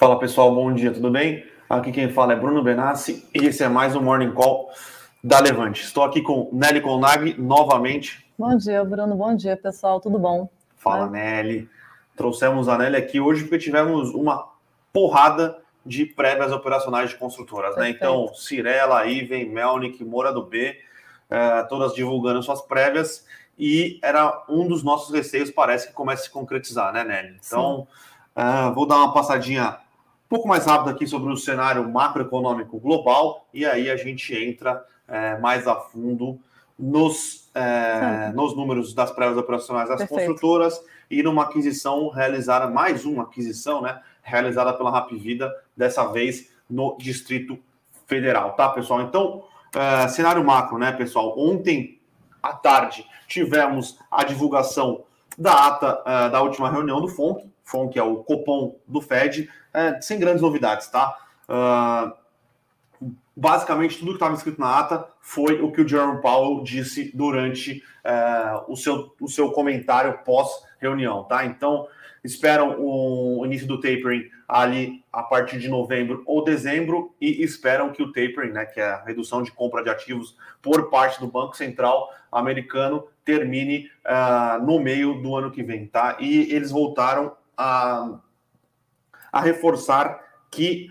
Fala pessoal, bom dia, tudo bem? Aqui quem fala é Bruno Benassi e esse é mais um Morning Call da Levante. Estou aqui com Nelly Colnag novamente. Bom dia, Bruno. Bom dia, pessoal. Tudo bom? Fala, é. Nelly. Trouxemos a Nelly aqui hoje porque tivemos uma porrada de prévias operacionais de construtoras, né? Então, Cirela, Iven, Melnick, Moura do B, eh, todas divulgando suas prévias e era um dos nossos receios, parece que começa a se concretizar, né, Nelly? Então, uh, vou dar uma passadinha pouco mais rápido aqui sobre o cenário macroeconômico global e aí a gente entra é, mais a fundo nos, é, nos números das prévias operacionais das Perfeito. construtoras e numa aquisição realizada, mais uma aquisição, né? Realizada pela Rapvida, dessa vez no Distrito Federal, tá, pessoal? Então, é, cenário macro, né, pessoal? Ontem à tarde tivemos a divulgação da ata é, da última reunião do FONC, FONC é o Copom do Fed, é, sem grandes novidades, tá? Uh, basicamente, tudo que estava escrito na ata foi o que o Jerome Powell disse durante uh, o, seu, o seu comentário pós-reunião, tá? Então, esperam o início do tapering ali a partir de novembro ou dezembro e esperam que o tapering, né, que é a redução de compra de ativos por parte do Banco Central americano, termine uh, no meio do ano que vem, tá? E eles voltaram a a reforçar que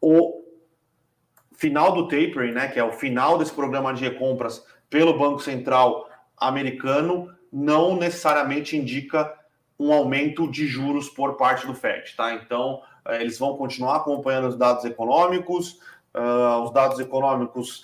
o final do tapering, né, que é o final desse programa de recompras pelo Banco Central americano, não necessariamente indica um aumento de juros por parte do Fed, tá? Então, eh, eles vão continuar acompanhando os dados econômicos, uh, os dados econômicos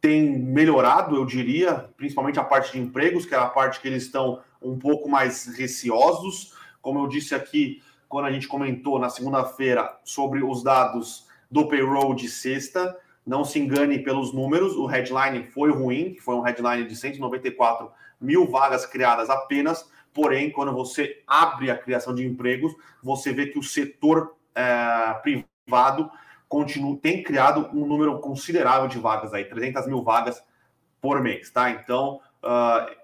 têm melhorado, eu diria, principalmente a parte de empregos, que é a parte que eles estão um pouco mais receosos. Como eu disse aqui, quando a gente comentou na segunda-feira sobre os dados do payroll de sexta. Não se engane pelos números, o headline foi ruim, que foi um headline de 194 mil vagas criadas apenas. Porém, quando você abre a criação de empregos, você vê que o setor é, privado continua, tem criado um número considerável de vagas aí, 300 mil vagas por mês, tá? Então, uh,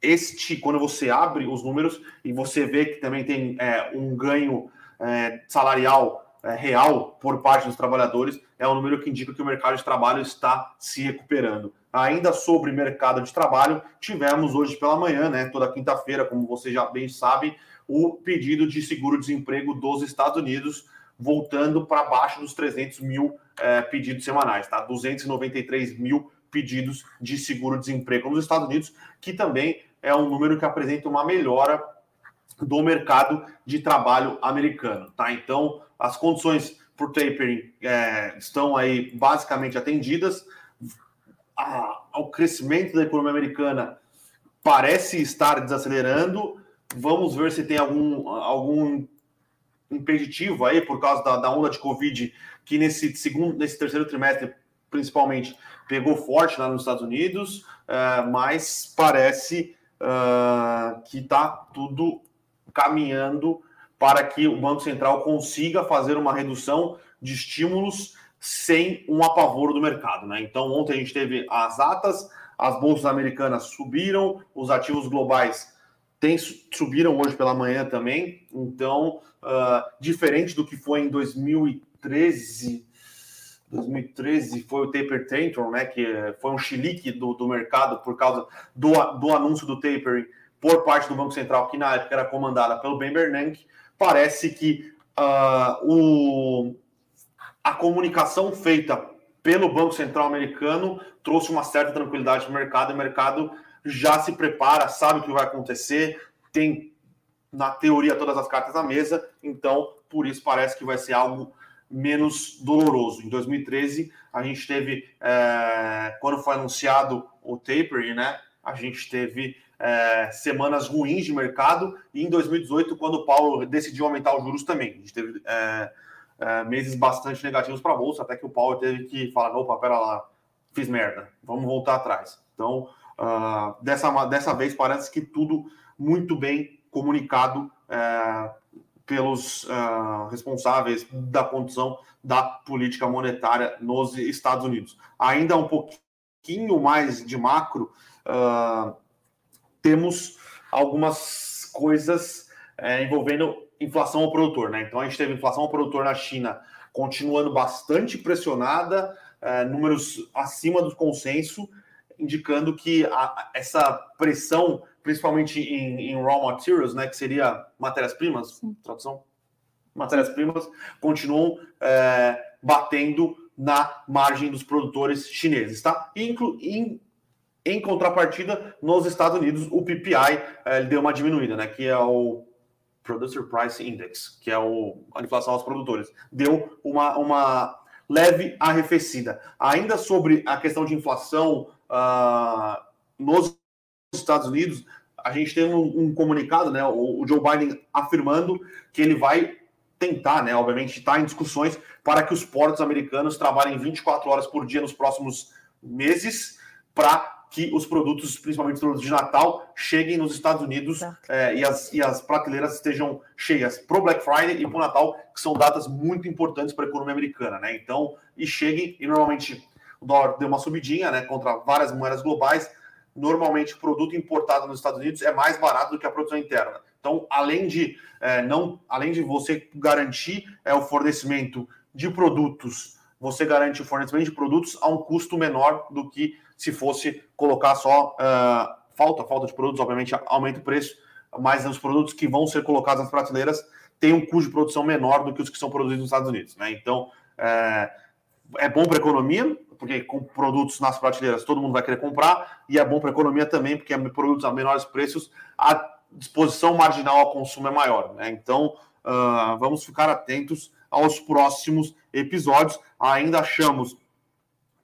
este, quando você abre os números e você vê que também tem é, um ganho é, salarial é, real por parte dos trabalhadores, é um número que indica que o mercado de trabalho está se recuperando. Ainda sobre mercado de trabalho, tivemos hoje pela manhã, né, toda quinta-feira, como você já bem sabe, o pedido de seguro-desemprego dos Estados Unidos voltando para baixo dos 300 mil é, pedidos semanais, tá? 293 mil pedidos de seguro-desemprego nos Estados Unidos, que também é um número que apresenta uma melhora do mercado de trabalho americano, tá? Então, as condições por tapering é, estão aí basicamente atendidas. A, o crescimento da economia americana parece estar desacelerando. Vamos ver se tem algum, algum impeditivo aí por causa da, da onda de Covid que nesse segundo, nesse terceiro trimestre, principalmente, pegou forte lá nos Estados Unidos, uh, mas parece uh, que está tudo caminhando para que o Banco Central consiga fazer uma redução de estímulos sem um apavoro do mercado. Né? Então, ontem a gente teve as atas, as bolsas americanas subiram, os ativos globais tem, subiram hoje pela manhã também. Então, uh, diferente do que foi em 2013, 2013 foi o taper tantrum, né, que foi um chilique do, do mercado por causa do, do anúncio do tapering por parte do Banco Central, que na época era comandada pelo Ben Bernanke. Parece que uh, o, a comunicação feita pelo Banco Central americano trouxe uma certa tranquilidade para o mercado, e o mercado já se prepara, sabe o que vai acontecer, tem, na teoria, todas as cartas na mesa, então, por isso parece que vai ser algo menos doloroso. Em 2013, a gente teve, é, quando foi anunciado o tapering, né, a gente teve é, semanas ruins de mercado, e em 2018, quando o Paulo decidiu aumentar os juros também, a gente teve é, é meses bastante negativos para a Bolsa, até que o Paulo teve que falar, opa, pera lá, fiz merda, vamos voltar atrás. Então, uh, dessa, dessa vez parece que tudo muito bem comunicado é, pelos uh, responsáveis da condição da política monetária nos Estados Unidos. Ainda um pouquinho mais de macro, uh, temos algumas coisas uh, envolvendo inflação ao produtor, né? Então a gente teve inflação ao produtor na China continuando bastante pressionada, é, números acima do consenso, indicando que a, essa pressão, principalmente em, em, raw materials, né, que seria matérias-primas, tradução, matérias-primas, continuam é, batendo na margem dos produtores chineses, tá? Inclu, in, em contrapartida, nos Estados Unidos, o PPI é, deu uma diminuída, né? Que é o Producer Price Index, que é o, a inflação aos produtores, deu uma, uma leve arrefecida. Ainda sobre a questão de inflação uh, nos Estados Unidos, a gente tem um, um comunicado, né, o, o, Joe Biden afirmando que ele vai tentar, né, obviamente, estar em discussões para que os portos americanos trabalhem 24 horas por dia nos próximos meses para que os produtos, principalmente os produtos de Natal, cheguem nos Estados Unidos é, e, as, e as prateleiras estejam cheias para o Black Friday e para o Natal, que são datas muito importantes para a economia americana, né? Então, e cheguem, e normalmente o dólar deu uma subidinha, né, contra várias moedas globais. Normalmente, produto importado nos Estados Unidos é mais barato do que a produção interna. Então, além de é, não, além de você garantir é, o fornecimento de produtos, você garante o fornecimento de produtos a um custo menor do que se fosse colocar só uh, falta, falta de produtos, obviamente aumenta o preço, mas os produtos que vão ser colocados nas prateleiras têm um custo de produção menor do que os que são produzidos nos Estados Unidos. Né? Então, é, é bom para a economia, porque com produtos nas prateleiras todo mundo vai querer comprar, e é bom para a economia também, porque é produtos a menores preços, a disposição marginal ao consumo é maior. Né? Então, uh, vamos ficar atentos aos próximos episódios. Ainda achamos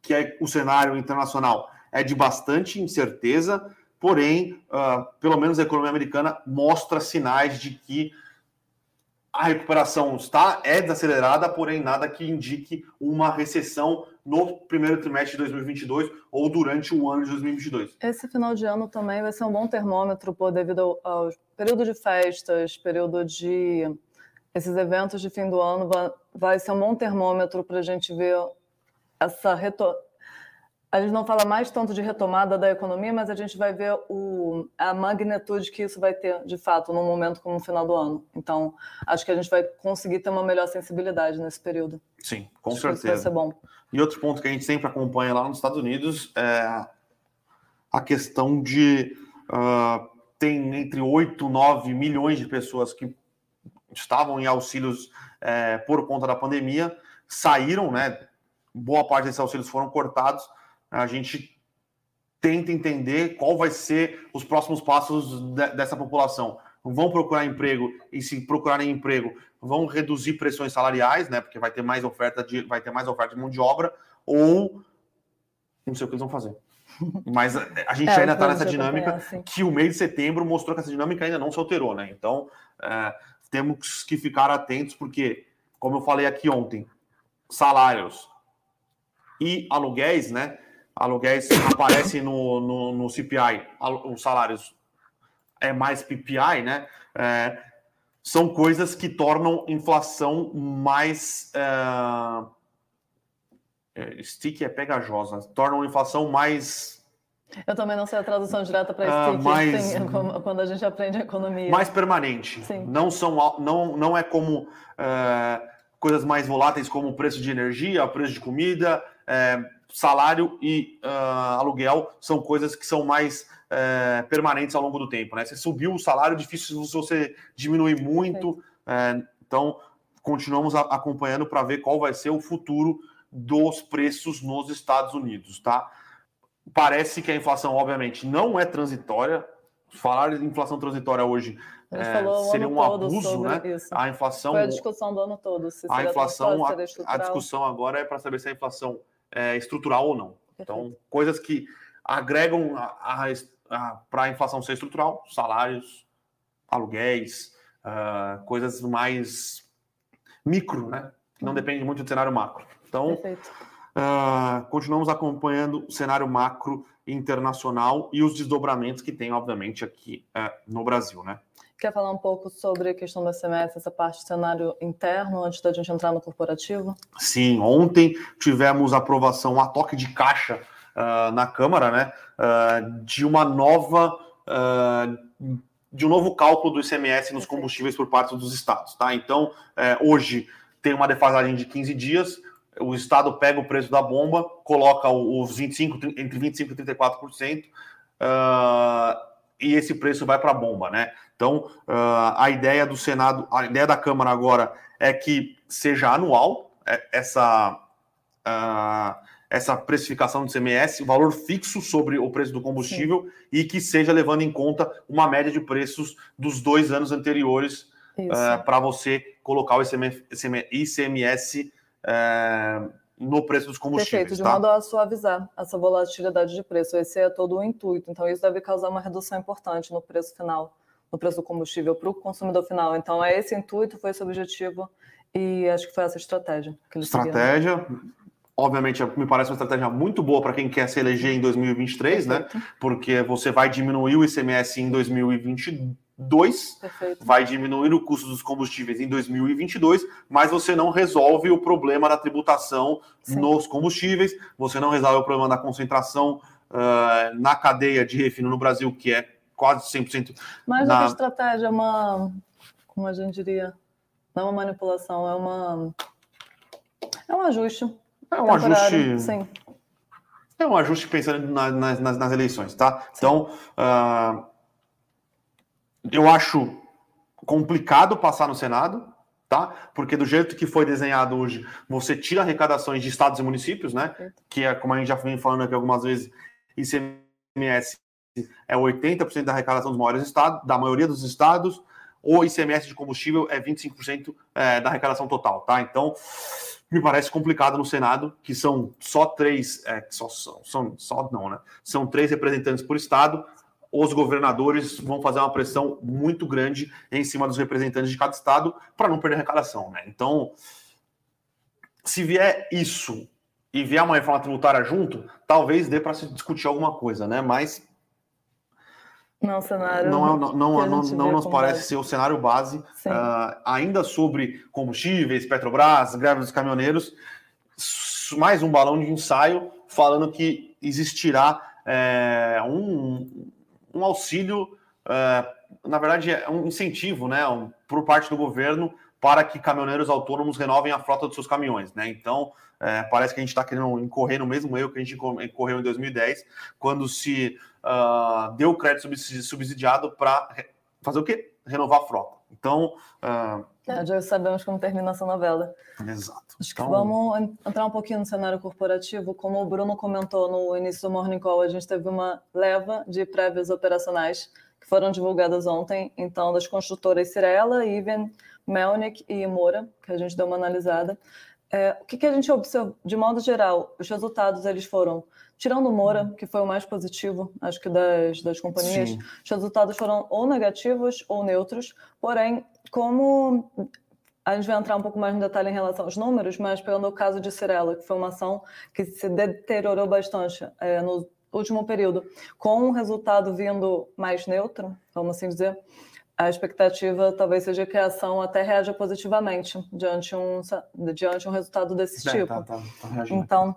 que é, o cenário internacional é de bastante incerteza, porém, uh, pelo menos a economia americana mostra sinais de que a recuperação está é desacelerada, porém nada que indique uma recessão no primeiro trimestre de 2022 ou durante o ano de 2022. Esse final de ano também vai ser um bom termômetro, pô, devido ao, período de festas, período de esses eventos de fim do ano, vai, vai ser um bom termômetro para a gente ver essa reto... a gente não fala mais tanto de retomada da economia, mas a gente vai ver o, a magnitude que isso vai ter, de fato, num momento como o final do ano. Então, acho que a gente vai conseguir ter uma melhor sensibilidade nesse período. Sim, com acho certeza. vai ser bom. E outro ponto que a gente sempre acompanha lá nos Estados Unidos é a questão de uh, tem entre 8 e 9 milhões de pessoas que estavam em auxílios é, por conta da pandemia, saíram, né? boa parte desses auxílios foram cortados. A gente tenta entender qual vai ser os próximos passos de, dessa população. Vão procurar emprego e se procurarem emprego, vão reduzir pressões salariais, né? Porque vai ter mais oferta de vai ter mais oferta de mão de obra ou não sei o que eles vão fazer. Mas a gente é, ainda está nessa dinâmica assim. que o mês de setembro mostrou que essa dinâmica ainda não se alterou, né? Então é, temos que ficar atentos porque, como eu falei aqui ontem, salários e aluguéis, né? Aluguéis aparecem no, no, no CPI, os salários é mais PPI, né? É, são coisas que tornam inflação mais. É, é stick é pegajosa, tornam inflação mais. Eu também não sei a tradução direta para uh, stick, mais, sim, quando a gente aprende economia. Mais permanente. Sim. Não, são, não, não é como é, coisas mais voláteis como o preço de energia, o preço de comida, é, salário e uh, aluguel são coisas que são mais é, permanentes ao longo do tempo. Né? Você subiu o salário, difícil você diminuir muito. É, então, continuamos acompanhando para ver qual vai ser o futuro dos preços nos Estados Unidos. Tá? Parece que a inflação, obviamente, não é transitória. Falar de inflação transitória hoje é, seria um abuso, né? Isso. A inflação. Foi a discussão do ano todo. a inflação, a, a discussão agora é para saber se a inflação é, estrutural ou não. Então, coisas que agregam para a inflação ser estrutural, salários, aluguéis, uh, coisas mais micro, né? Que não uhum. depende muito do cenário macro. Então, uh, continuamos acompanhando o cenário macro internacional e os desdobramentos que tem, obviamente, aqui uh, no Brasil, né? Quer falar um pouco sobre a questão do SMS, essa parte do cenário interno, antes da gente entrar no corporativo? Sim, ontem tivemos aprovação a toque de caixa uh, na Câmara, né, uh, de uma nova uh, de um novo cálculo do ICMS nos combustíveis por parte dos estados. Tá? Então, é, hoje tem uma defasagem de 15 dias, o Estado pega o preço da bomba, coloca os 25, entre 25% e 34%, uh, e esse preço vai para a bomba, né? Então, uh, a ideia do Senado, a ideia da Câmara agora é que seja anual é, essa, uh, essa precificação do CMS, o valor fixo sobre o preço do combustível Sim. e que seja levando em conta uma média de preços dos dois anos anteriores uh, para você colocar o ICMS uh, no preço dos combustíveis. Perfeito, de tá? modo a suavizar essa volatilidade de preço. Esse é todo o intuito. Então, isso deve causar uma redução importante no preço final, no preço do combustível para o consumidor final. Então, é esse intuito, foi esse objetivo e acho que foi essa estratégia. estratégia. Seguiram. Obviamente, me parece uma estratégia muito boa para quem quer se eleger em 2023, né? Perfeito. né? Porque você vai diminuir o ICMS em 2022, Perfeito. vai diminuir o custo dos combustíveis em 2022, mas você não resolve o problema da tributação Sim. nos combustíveis, você não resolve o problema da concentração uh, na cadeia de refino no Brasil, que é quase 100%. Mais na... que estratégia, é uma, como a gente diria, não é uma manipulação, é uma. É um ajuste. É um ajuste. Sim. É um ajuste pensando na, nas, nas, eleições, tá? Sim. Então, uh, eu acho complicado passar no Senado, tá? Porque do jeito que foi desenhado hoje, você tira arrecadações de estados e municípios, né? Que é, como a gente já vem falando aqui algumas vezes, ICMS é 80% da arrecadação dos maiores estados, da maioria dos estados, o ICMS de combustível é 25% é, da arrecadação total, tá? Então, me parece complicado no Senado, que são só três, é, só, são, só não, né? São três representantes por estado. Os governadores vão fazer uma pressão muito grande em cima dos representantes de cada estado para não perder arrecadação, né? Então, se vier isso e vier uma reforma tributária junto, talvez dê para se discutir alguma coisa, né? Mas não, cenário. Não, é, não, não, não, não nos parece base. ser o cenário base. Uh, ainda sobre combustíveis, Petrobras, greve dos caminhoneiros, mais um balão de ensaio falando que existirá é, um, um auxílio, é, na verdade, é um incentivo, né, um, por parte do governo para que caminhoneiros autônomos renovem a frota dos seus caminhões, né? Então, é, parece que a gente está querendo incorrer no mesmo erro que a gente incorreu em 2010, quando se uh, deu crédito subsidiado para fazer o quê? Renovar a frota. Então. Uh, já sabemos como termina essa novela. Exato. Acho que então... vamos entrar um pouquinho no cenário corporativo. Como o Bruno comentou no início do Morning Call, a gente teve uma leva de prévias operacionais que foram divulgadas ontem, então, das construtoras Cirela, Iven, Melnick e Moura, que a gente deu uma analisada. É, o que, que, a gente observou? De modo geral, os resultados eles foram, tirando o Moura, uhum. que foi o mais positivo, acho que das, das companhias, Sim. os resultados foram ou negativos ou neutros, porém, como a gente vai entrar um pouco mais no detalhe em relação aos números, mas pegando o caso de Cirela, que foi uma ação que se deteriorou bastante é, no último período, com um resultado vindo mais neutro, vamos assim dizer, a expectativa talvez seja que a ação até reaja positivamente diante um, diante um resultado desse é, tipo. Tá, tá, tá então,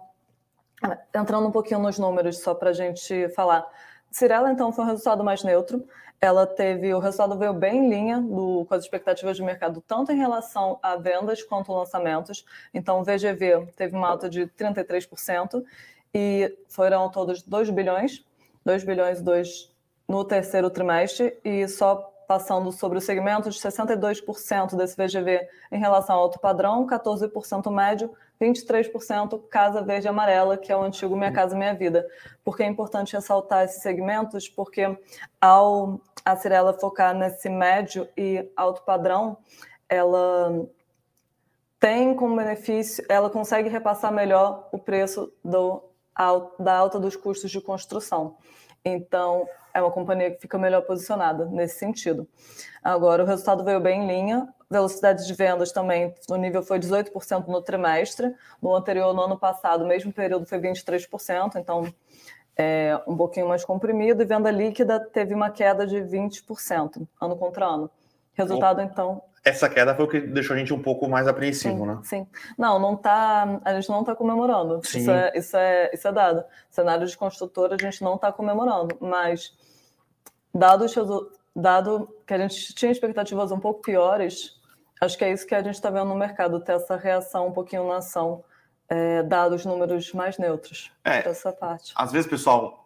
entrando um pouquinho nos números, só para a gente falar. Cirela, então, foi um resultado mais neutro. Ela teve, o resultado veio bem em linha do, com as expectativas de mercado, tanto em relação a vendas quanto lançamentos. Então, o VGV teve uma alta de 33% e foram todos 2 bilhões, 2 bilhões e 2 no terceiro trimestre, e só passando sobre o segmento de 62% desse VGV em relação ao alto padrão, 14% médio, 23% Casa Verde Amarela, que é o antigo Minha Casa Minha Vida. Por que é importante ressaltar esses segmentos? Porque ao a Cirela focar nesse médio e alto padrão, ela tem como benefício, ela consegue repassar melhor o preço do, da alta dos custos de construção. Então, é uma companhia que fica melhor posicionada nesse sentido. Agora, o resultado veio bem em linha, velocidade de vendas também, o nível foi 18% no trimestre, no anterior, no ano passado, o mesmo período foi 23%, então é um pouquinho mais comprimido, e venda líquida teve uma queda de 20%, ano contra ano. Resultado, então, essa queda foi o que deixou a gente um pouco mais apreensivo, sim, né? Sim. Não, não tá. A gente não está comemorando. Sim. Isso é, isso, é, isso é dado. Cenário de construtora a gente não está comemorando, mas dados, dado que a gente tinha expectativas um pouco piores, acho que é isso que a gente está vendo no mercado, ter essa reação um pouquinho na ação, é, dados números mais neutros é, dessa parte. Às vezes, pessoal,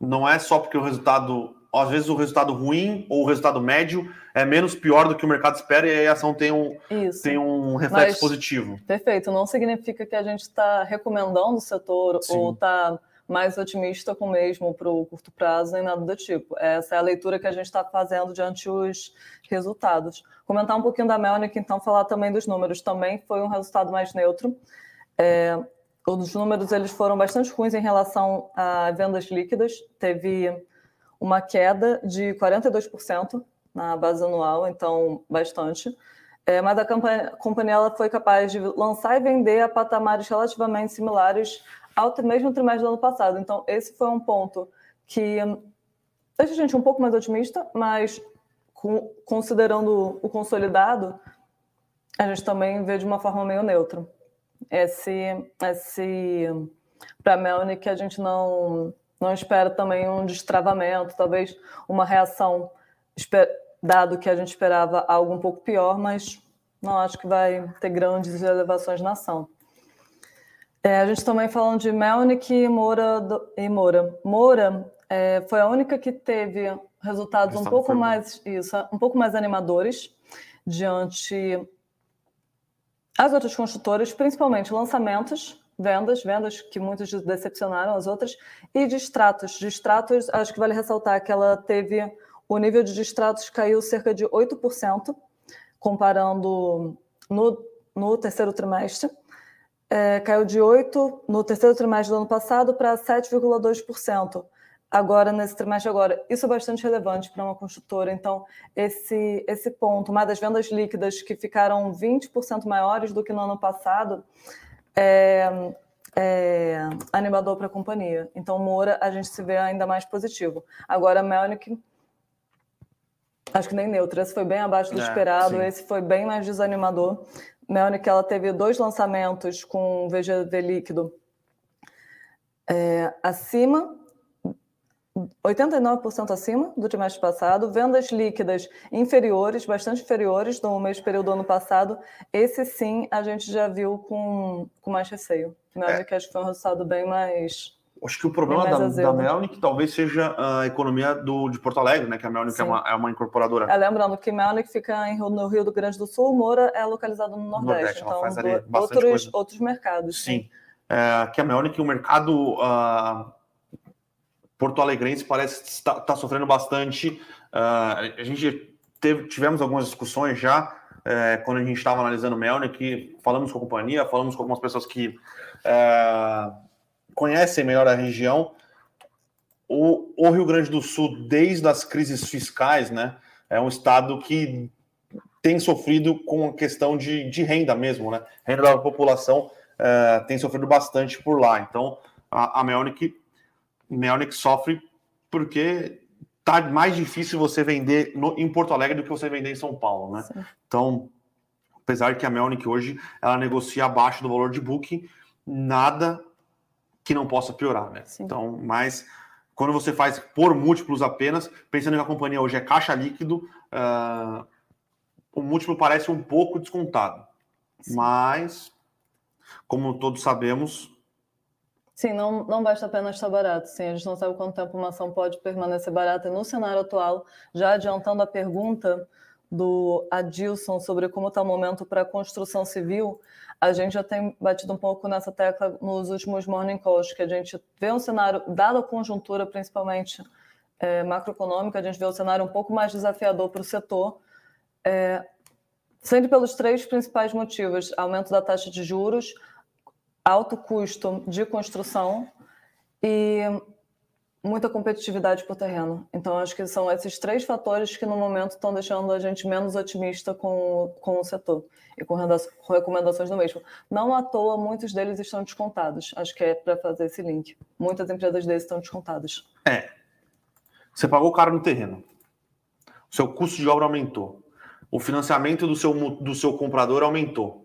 não é só porque o resultado, às vezes o resultado ruim ou o resultado médio é menos pior do que o mercado espera e aí a ação tem um, tem um reflexo Mas, positivo. Perfeito, não significa que a gente está recomendando o setor Sim. ou está mais otimista com o mesmo para o curto prazo, nem nada do tipo. Essa é a leitura que a gente está fazendo diante os resultados. Comentar um pouquinho da Melnick, então, falar também dos números. Também foi um resultado mais neutro. É, os números eles foram bastante ruins em relação a vendas líquidas. Teve uma queda de 42% na base anual, então bastante. É, mas a companhia ela foi capaz de lançar e vender a patamares relativamente similares ao mesmo trimestre do ano passado. Então, esse foi um ponto que deixa a gente um pouco mais otimista, mas com, considerando o consolidado, a gente também vê de uma forma meio neutra. Esse, esse para a Melnick, a gente não, não espera também um destravamento, talvez uma reação, dado que a gente esperava algo um pouco pior, mas não acho que vai ter grandes elevações na ação. É, a gente também falando de Melnick e Moura. Do, e Moura. Moura é, foi a única que teve resultados um pouco mais isso, um pouco mais animadores diante as outras construtoras, principalmente lançamentos, vendas, vendas que muitos decepcionaram as outras, e distratos. Distratos, acho que vale ressaltar que ela teve o nível de distratos caiu cerca de 8%, comparando no, no terceiro trimestre é, caiu de 8% no terceiro trimestre do ano passado para 7,2% agora nesse trimestre agora. Isso é bastante relevante para uma construtora. Então, esse, esse ponto, uma das vendas líquidas que ficaram 20% maiores do que no ano passado, é, é animador para a companhia. Então, Moura, a gente se vê ainda mais positivo. Agora, Melnick, acho que nem neutro. Esse foi bem abaixo do é, esperado, esse foi bem mais desanimador. Melnick ela teve dois lançamentos com VGV líquido é, acima, 89% acima do trimestre passado, vendas líquidas inferiores, bastante inferiores no mesmo período do ano passado. Esse sim a gente já viu com, com mais receio. Melnick é. acho que foi um resultado bem mais Acho que o problema da, da Melnick talvez seja a economia do, de Porto Alegre, né? Que a Melnick é uma, é uma, incorporadora. É, lembrando que Melnick fica em, no Rio do Grande do Sul, Moura é localizado no Nordeste. Nordeste então, faz ali do, outros, coisa. outros mercados. Sim. É, que a Melnick, o mercado uh, porto-alegrense parece estar tá, tá sofrendo bastante. Uh, a gente teve, tivemos algumas discussões já é, quando a gente estava analisando Melnick, falamos com a companhia, falamos com algumas pessoas que é, conhecem melhor a região. O, o, Rio Grande do Sul, desde as crises fiscais, né, é um estado que tem sofrido com a questão de, de renda mesmo, né? Renda da população é, tem sofrido bastante por lá. Então, a, a Melnick, Melnick sofre porque tá mais difícil você vender no, em Porto Alegre do que você vender em São Paulo, né? Sim. Então, apesar de que a Melnick hoje ela negocia abaixo do valor de book, nada que não possa piorar, né? Sim. Então, mas quando você faz por múltiplos apenas, pensando que a companhia hoje é caixa líquido, uh, o múltiplo parece um pouco descontado. Sim. Mas, como todos sabemos. Sim, não, não basta apenas estar barato. Sim, a gente não sabe quanto tempo uma ação pode permanecer barata. No cenário atual, já adiantando a pergunta do Adilson sobre como está o momento para a construção civil, a gente já tem batido um pouco nessa tecla nos últimos morning calls, que a gente vê um cenário, dada a conjuntura principalmente é, macroeconômica, a gente vê um cenário um pouco mais desafiador para o setor, é, pelos três principais motivos: aumento da taxa de juros, alto custo de construção e muita competitividade por terreno. Então, acho que são esses três fatores que, no momento, estão deixando a gente menos otimista com, com o setor e com recomendações do mesmo. Não à toa, muitos deles estão descontados. Acho que é para fazer esse link. Muitas empresas deles estão descontadas. É. Você pagou caro no terreno. O seu custo de obra aumentou. O financiamento do seu, do seu comprador aumentou.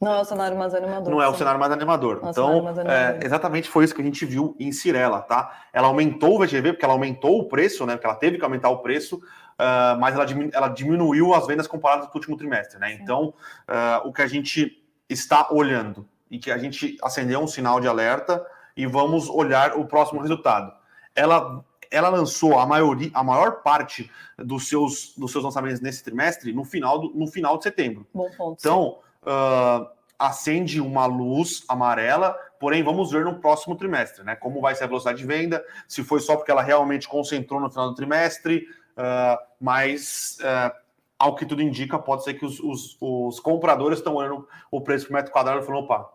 Não é o cenário mais animador. Não é o cenário mais animador. É então, mais animador. É, exatamente foi isso que a gente viu em Cirela, tá? Ela aumentou o VGV, porque ela aumentou o preço, né? Porque ela teve que aumentar o preço, uh, mas ela, diminu ela, diminuiu as vendas comparadas com o último trimestre, né? Sim. Então, uh, o que a gente está olhando e que a gente acendeu um sinal de alerta e vamos olhar o próximo resultado. Ela ela lançou a maioria, a maior parte dos seus, dos seus lançamentos nesse trimestre no final, do, no final de setembro. Bom ponto. Então, uh, acende uma luz amarela, porém vamos ver no próximo trimestre, né? Como vai ser a velocidade de venda, se foi só porque ela realmente concentrou no final do trimestre, uh, mas uh, ao que tudo indica, pode ser que os, os, os compradores estão olhando o preço por metro quadrado e falando, opa,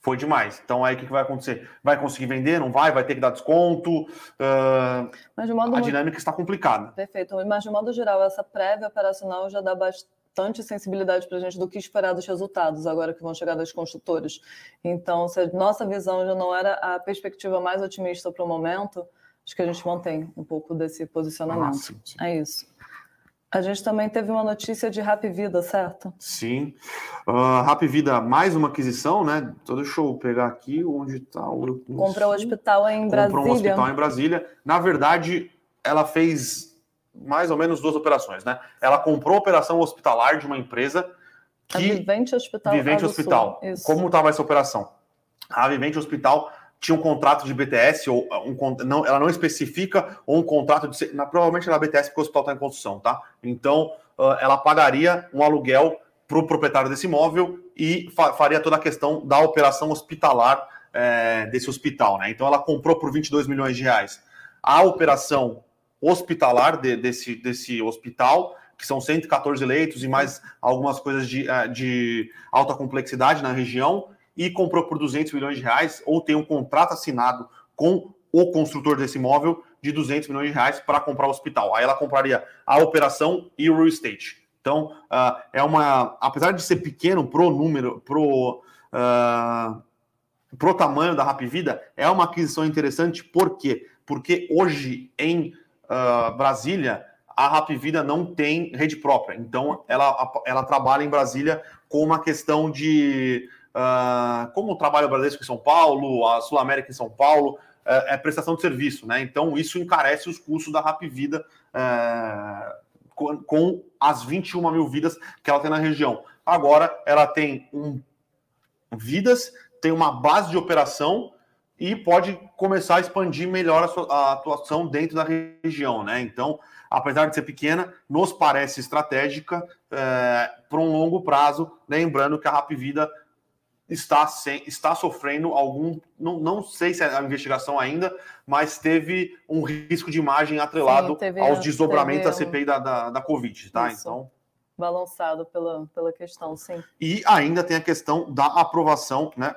foi demais. Então aí o que, vai acontecer? Vai conseguir vender? Não vai? Vai ter que dar desconto? Uh, de a dinâmica está complicada. Perfeito. Mas de modo geral, essa prévia operacional já dá bastante sensibilidade para a gente do que esperar dos resultados agora que vão chegar das construtoras. Então, se a nossa visão já não era a perspectiva mais otimista para o momento, acho que a gente mantém um pouco desse posicionamento. Sim. É isso. A gente também teve uma notícia de Rap Vida, certo? Sim. Uh, Rap Vida, mais uma aquisição, né? Então, deixa eu pegar aqui onde está o. Comprou um hospital em Brasília. Comprou um hospital em Brasília. Na verdade, ela fez mais ou menos duas operações, né? Ela comprou a operação hospitalar de uma empresa que. A Vivente Hospital. Vivente Hospital. Como estava essa operação? A Vivente Hospital tinha um contrato de BTS, ou uh, um, não, ela não especifica, ou um contrato de. Na, provavelmente era BTS porque o hospital está em construção, tá? Então, uh, ela pagaria um aluguel para o proprietário desse imóvel e fa faria toda a questão da operação hospitalar é, desse hospital, né? Então, ela comprou por 22 milhões de reais. A operação hospitalar de, desse, desse hospital, que são 114 leitos e mais algumas coisas de, uh, de alta complexidade na região, e comprou por 200 milhões de reais, ou tem um contrato assinado com o construtor desse imóvel de 200 milhões de reais para comprar o hospital. Aí ela compraria a operação e o real estate. Então, uh, é uma. Apesar de ser pequeno pro número, pro, uh, pro tamanho da Rap Vida, é uma aquisição interessante. Por quê? Porque hoje em uh, Brasília, a Rap Vida não tem rede própria. Então, ela, ela trabalha em Brasília com uma questão de uh, como o trabalho Bradesco em São Paulo, a Sul América em São Paulo, uh, é prestação de serviço, né? Então isso encarece os custos da Rap Vida uh, com, com, as 21 mil vidas que ela tem na região. Agora ela tem um, vidas, tem uma base de operação e pode começar a expandir melhor a, sua, a atuação dentro da região, né? Então, apesar de ser pequena, nos parece estratégica é, para um longo prazo, lembrando que a Rap Vida está, sem, está sofrendo algum, não, não sei se é a investigação ainda, mas teve um risco de imagem atrelado Sim, teve, aos desdobramentos da CPI da, da, da Covid, tá? Isso. Então. Balançado pela, pela questão, sim. E ainda tem a questão da aprovação, né?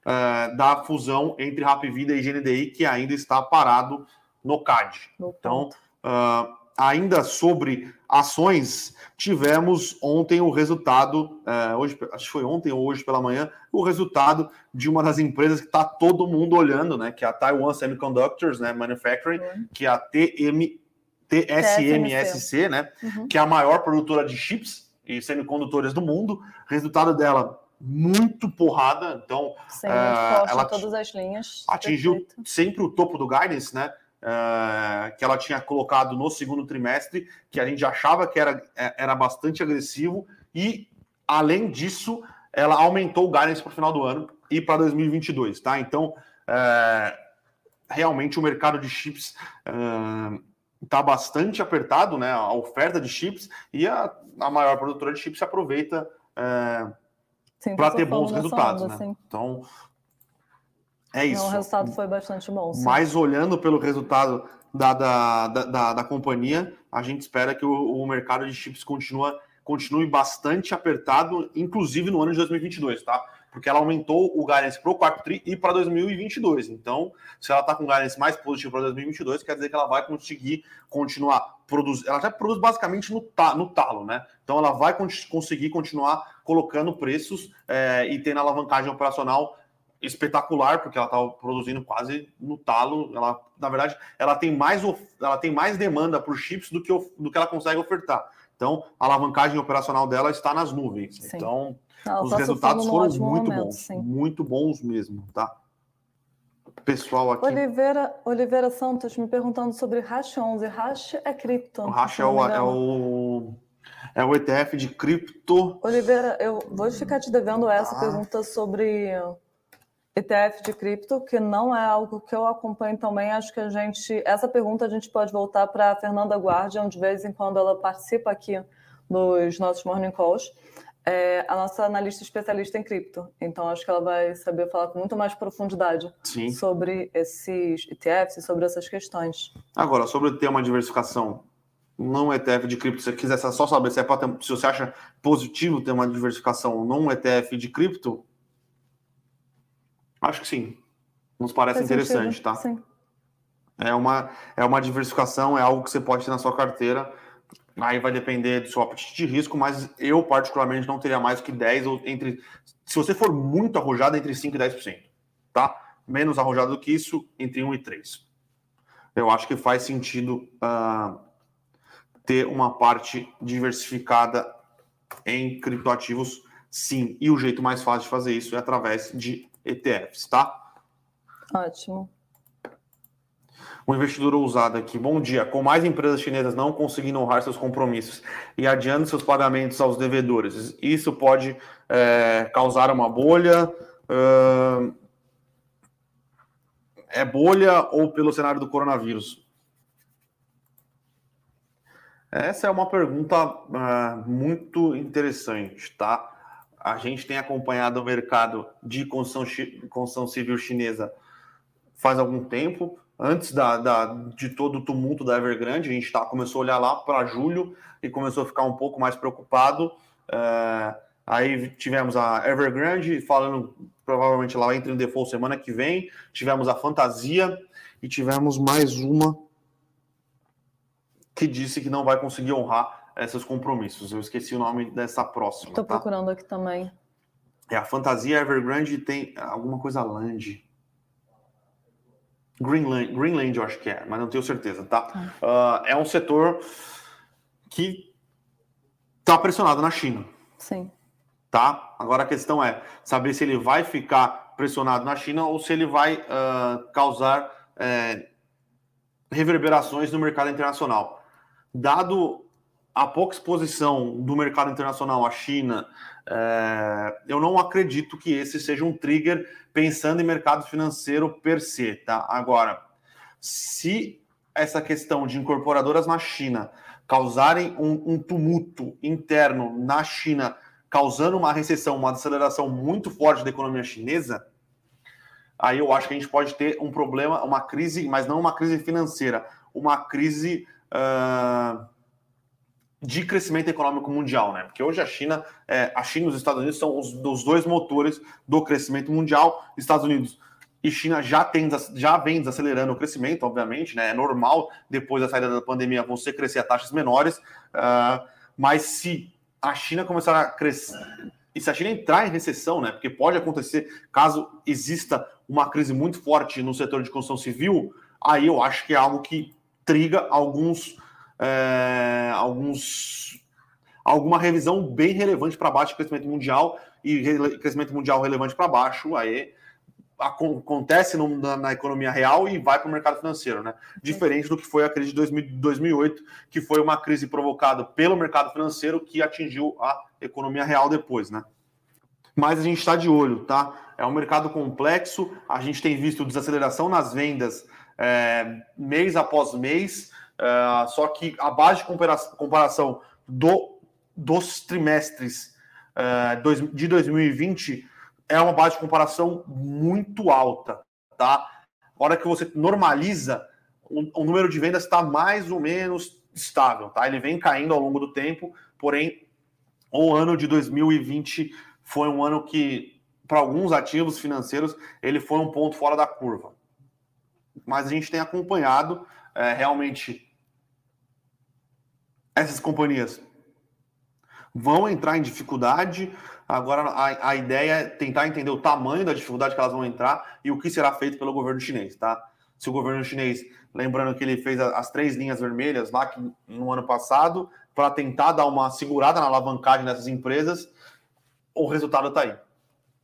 Uh, da fusão entre Rap Vida e GNDI, que ainda está parado no CAD. Então, uh, ainda sobre ações, tivemos ontem o resultado, é, hoje, acho que foi ontem ou hoje pela manhã, o resultado de uma das empresas que está todo mundo olhando, né? Que é a Taiwan Semiconductors né, Manufacturing, uhum. que é a TM, TSMSC, né? Uhum. Que é a maior produtora de chips e semicondutores do mundo. Resultado dela muito porrada, então Sim, é, ela todas as linhas. Atingiu perfeito. sempre o topo do guidance, né? uh, que ela tinha colocado no segundo trimestre, que a gente achava que era, é, era bastante agressivo, e além disso, ela aumentou o guidance para o final do ano e para 2022, tá? Então, uh, realmente o mercado de chips está uh, bastante apertado, né? A oferta de chips e a, a maior produtora de chips se aproveita para ter bons resultados, onda, né? Sim. Então, é isso. Não, o resultado foi bastante bom. Sim. Mas olhando pelo resultado da, da, da, da, companhia, a gente espera que o, o mercado de chips continua, continue bastante apertado, inclusive no ano de 2022, tá? Porque ela aumentou o guidance para o quarto TRI e para 2022. Então, se ela está com guidance mais positivo para 2022, quer dizer que ela vai conseguir continuar Ela já produz basicamente no, ta, no talo, né? Então, ela vai conseguir continuar colocando preços é, e tendo alavancagem operacional espetacular, porque ela está produzindo quase no talo. Ela, na verdade, ela tem mais, ela tem mais demanda por chips do que, do que ela consegue ofertar. Então, a alavancagem operacional dela está nas nuvens. Sim. Então, Ela os tá resultados foram muito momento, bons, sim. muito bons mesmo, tá? Pessoal aqui. Oliveira, Oliveira Santos me perguntando sobre Hash 11. Hash é cripto. O Hash é o, é o, é o ETF de cripto. Oliveira, eu vou ficar te devendo essa ah. pergunta sobre ETF de cripto, que não é algo que eu acompanho também. Acho que a gente. Essa pergunta a gente pode voltar para a Fernanda Guardian, de vez em quando ela participa aqui dos nossos morning calls. É a nossa analista especialista em cripto. Então, acho que ela vai saber falar com muito mais profundidade Sim. sobre esses ETFs e sobre essas questões. Agora, sobre ter uma diversificação não ETF de cripto, se você quiser só saber se, é ter, se você acha positivo ter uma diversificação num ETF de cripto, Acho que sim. Nos parece Faz interessante, sentido. tá? Sim. É uma, é uma diversificação, é algo que você pode ter na sua carteira. Aí vai depender do seu apetite de risco, mas eu, particularmente, não teria mais que 10 ou entre. Se você for muito arrojado, entre 5% e 10%. Tá? Menos arrojado do que isso, entre 1 e 3. Eu acho que faz sentido uh, ter uma parte diversificada em criptoativos, sim. E o jeito mais fácil de fazer isso é através de ETFs, tá? Ótimo. Um investidor ousado aqui. Bom dia. Com mais empresas chinesas não conseguindo honrar seus compromissos e adiando seus pagamentos aos devedores, isso pode é, causar uma bolha? É bolha ou pelo cenário do coronavírus? Essa é uma pergunta uh, muito interessante, tá? a gente tem acompanhado o mercado de construção, construção civil chinesa faz algum tempo. Antes da, da, de todo o tumulto da Evergrande, a gente tá, começou a olhar lá para julho e começou a ficar um pouco mais preocupado. É, aí tivemos a Evergrande falando, provavelmente lá entre no default semana que vem. Tivemos a Fantasia e tivemos mais uma que disse que não vai conseguir honrar esses compromissos. Eu esqueci o nome dessa próxima. Estou tá? procurando aqui também. É a Fantasia Evergrande tem alguma coisa Land. Greenland, Greenland eu acho que é, mas não tenho certeza, tá? Uh, é um setor que está pressionado na China. Sim. Tá? Agora a questão é saber se ele vai ficar pressionado na China ou se ele vai uh, causar é, reverberações no mercado internacional. Dado a pouca exposição do mercado internacional à China, é, eu não acredito que esse seja um trigger pensando em mercado financeiro per se, tá? Agora, se essa questão de incorporadoras na China causarem um, um tumulto interno na China, causando uma recessão, uma aceleração muito forte da economia chinesa, aí eu acho que a gente pode ter um problema, uma crise, mas não uma crise financeira, uma crise. Uh, de crescimento econômico mundial, né? Porque hoje a China, é, a China e os Estados Unidos são os, dois motores do crescimento mundial. Estados Unidos e China já tem já vem desacelerando o crescimento, obviamente, né? É normal depois da saída da pandemia você crescer a taxas menores, uh, mas se a China começar a crescer e se a China entrar em recessão, né? Porque pode acontecer caso exista uma crise muito forte no setor de construção civil, aí eu acho que é algo que triga alguns é, alguns alguma revisão bem relevante para baixo de crescimento mundial e crescimento mundial relevante para baixo, aí acontece no, na, na, economia real e vai para o mercado financeiro, né? Diferente do que foi a crise de 2000, 2008, que foi uma crise provocada pelo mercado financeiro que atingiu a economia real depois, né? Mas a gente está de olho, tá? É um mercado complexo, a gente tem visto desaceleração nas vendas é, mês após mês, Uh, só que a base de comparação, comparação do, dos trimestres uh, dois, de 2020 é uma base de comparação muito alta, tá? A hora que você normaliza, o, o número de vendas está mais ou menos estável, tá? Ele vem caindo ao longo do tempo, porém, o ano de 2020 foi um ano que, para alguns ativos financeiros, ele foi um ponto fora da curva. Mas a gente tem acompanhado é, realmente essas companhias vão entrar em dificuldade. Agora, a, a ideia é tentar entender o tamanho da dificuldade que elas vão entrar e o que será feito pelo governo chinês, tá? Se o governo chinês, lembrando que ele fez as três linhas vermelhas lá que, no ano passado, para tentar dar uma segurada na alavancagem dessas empresas, o resultado está aí.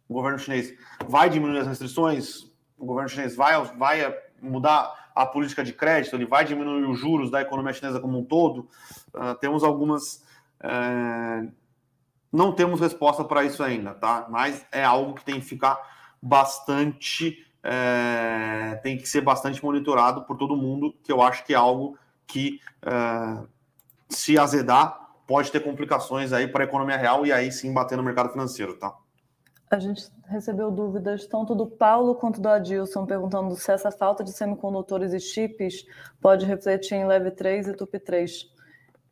O governo chinês vai diminuir as restrições, o governo chinês vai, vai mudar a política de crédito, ele vai diminuir os juros da economia chinesa como um todo. Uh, temos algumas. Uh, não temos resposta para isso ainda, tá? Mas é algo que tem que ficar bastante. Uh, tem que ser bastante monitorado por todo mundo, que eu acho que é algo que, é, se azedar, pode ter complicações aí para a economia real e aí sim bater no mercado financeiro, tá? A gente recebeu dúvidas tanto do Paulo quanto do Adilson, perguntando se essa falta de semicondutores e chips pode refletir em Leve 3 e Tupi 3.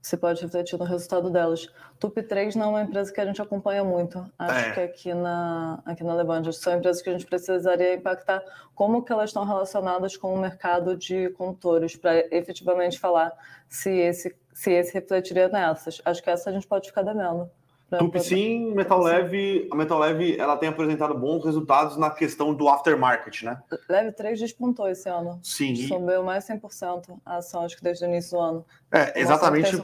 Se pode refletir no resultado delas. Tupi 3 não é uma empresa que a gente acompanha muito. Acho é. que aqui na, aqui na Levante são empresas que a gente precisaria impactar como que elas estão relacionadas com o mercado de condutores, para efetivamente falar se esse, se esse refletiria nessas. Acho que essa a gente pode ficar devendo. Tupicim, Metal Leve, a Metal Leve ela tem apresentado bons resultados na questão do aftermarket, né? Leve 3 despontou esse ano. Sim. Subiu mais 100% a ação, acho que desde o início do ano. É, exatamente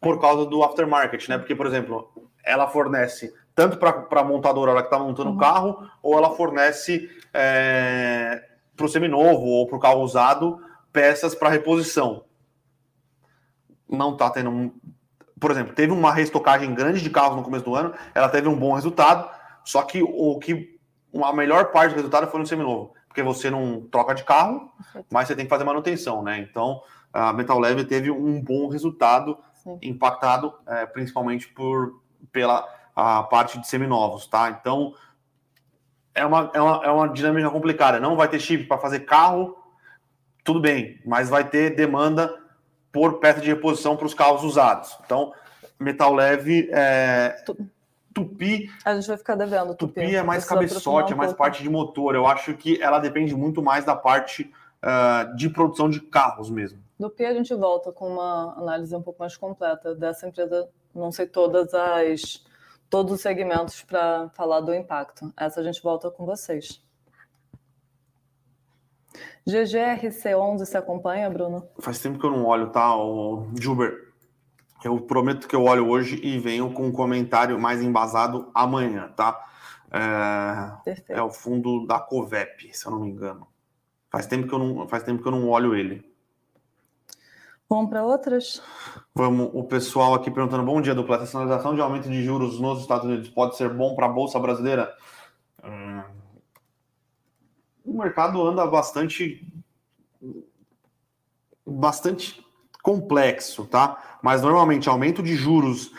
por causa do aftermarket, né? Porque, por exemplo, ela fornece tanto para a montadora que está montando o uhum. carro, ou ela fornece é, para o seminovo ou para o carro usado peças para reposição. Não está tendo por exemplo, teve uma restocagem grande de carros no começo do ano, ela teve um bom resultado, só que o que a melhor parte do resultado foi no seminovo, porque você não troca de carro, mas você tem que fazer manutenção, né? Então, a Metal Leve teve um bom resultado, Sim. impactado é, principalmente por pela a parte de seminovos, tá? Então, é uma, é uma, é uma dinâmica complicada. Não vai ter chip para fazer carro, tudo bem, mas vai ter demanda por peça de reposição para os carros usados. Então, metal leve, é, Tupi. A gente vai ficar devendo. Tupi, tupi é mais cabeçote, um é mais pouco. parte de motor. Eu acho que ela depende muito mais da parte uh, de produção de carros mesmo. Tupi a gente volta com uma análise um pouco mais completa dessa empresa. Não sei todas as todos os segmentos para falar do impacto. Essa a gente volta com vocês. GGRC11 se acompanha, Bruno? Faz tempo que eu não olho, tá, o Juber? Eu prometo que eu olho hoje e venho com um comentário mais embasado amanhã, tá? É, é o fundo da Covep, se eu não me engano. Faz tempo que eu não, faz tempo que eu não olho ele. Vamos para outras? Vamos. O pessoal aqui perguntando: bom dia, dupla. A sinalização de aumento de juros nos Estados Unidos pode ser bom para a Bolsa Brasileira? Hum, o mercado anda bastante bastante complexo, tá? Mas normalmente aumento de juros,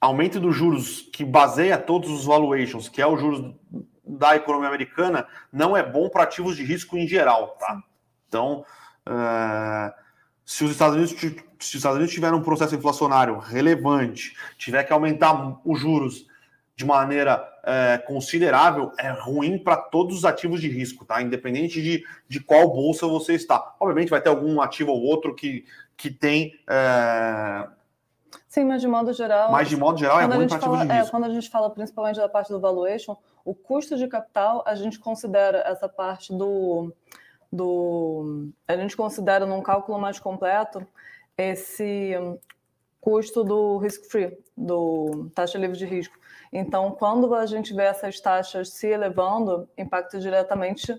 aumento dos juros que baseia todos os valuations, que é o juros da economia americana, não é bom para ativos de risco em geral, tá? Então, uh, se os Estados Unidos se os Estados Unidos tiverem um processo inflacionário relevante, tiver que aumentar os juros de maneira é, considerável, é ruim para todos os ativos de risco, tá? Independente de, de qual bolsa você está. Obviamente vai ter algum ativo ou outro que, que tem. É... Sim, mas de modo geral. Mas de modo geral é ruim para ativos de é, risco. É, quando a gente fala principalmente da parte do valuation, o custo de capital, a gente considera essa parte do. do a gente considera num cálculo mais completo esse custo do risk-free, do taxa livre de risco. Então, quando a gente vê essas taxas se elevando, impacta diretamente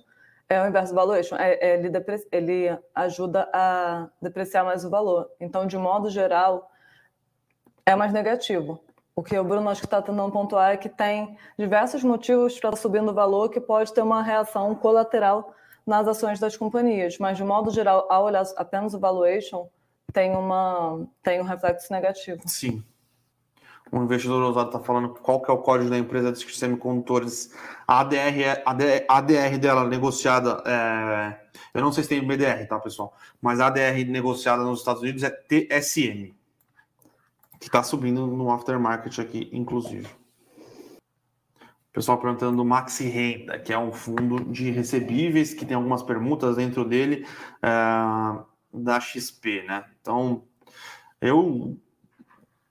é o inverso valuation. É, é, ele, ele ajuda a depreciar mais o valor. Então, de modo geral, é mais negativo. O que o Bruno acho que está tentando pontuar é que tem diversos motivos para subir no valor que pode ter uma reação colateral nas ações das companhias. Mas, de modo geral, ao olhar apenas o valuation, tem, uma, tem um reflexo negativo. Sim um investidor ousado está falando qual que é o código da empresa de semicondutores. A ADR, ADR dela negociada, é, eu não sei se tem BDR, tá, pessoal? Mas a ADR negociada nos Estados Unidos é TSM, que está subindo no aftermarket aqui, inclusive. Pessoal perguntando do Maxi Renda, que é um fundo de recebíveis que tem algumas permutas dentro dele é, da XP, né? Então, eu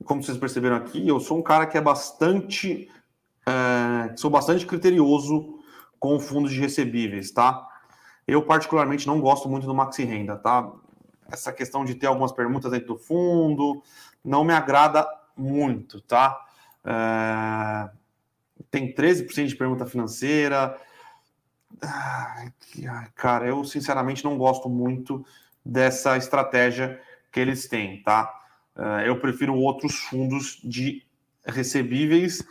como vocês perceberam aqui, eu sou um cara que é bastante. É, sou bastante criterioso com fundos de recebíveis, tá? Eu, particularmente, não gosto muito do Maxi Renda, tá? essa questão de ter algumas permutas dentro do fundo não me agrada muito, tá? É, tem 13% de permuta financeira. Cara, eu sinceramente não gosto muito dessa estratégia que eles têm, tá? É, eu prefiro outros fundos de recebíveis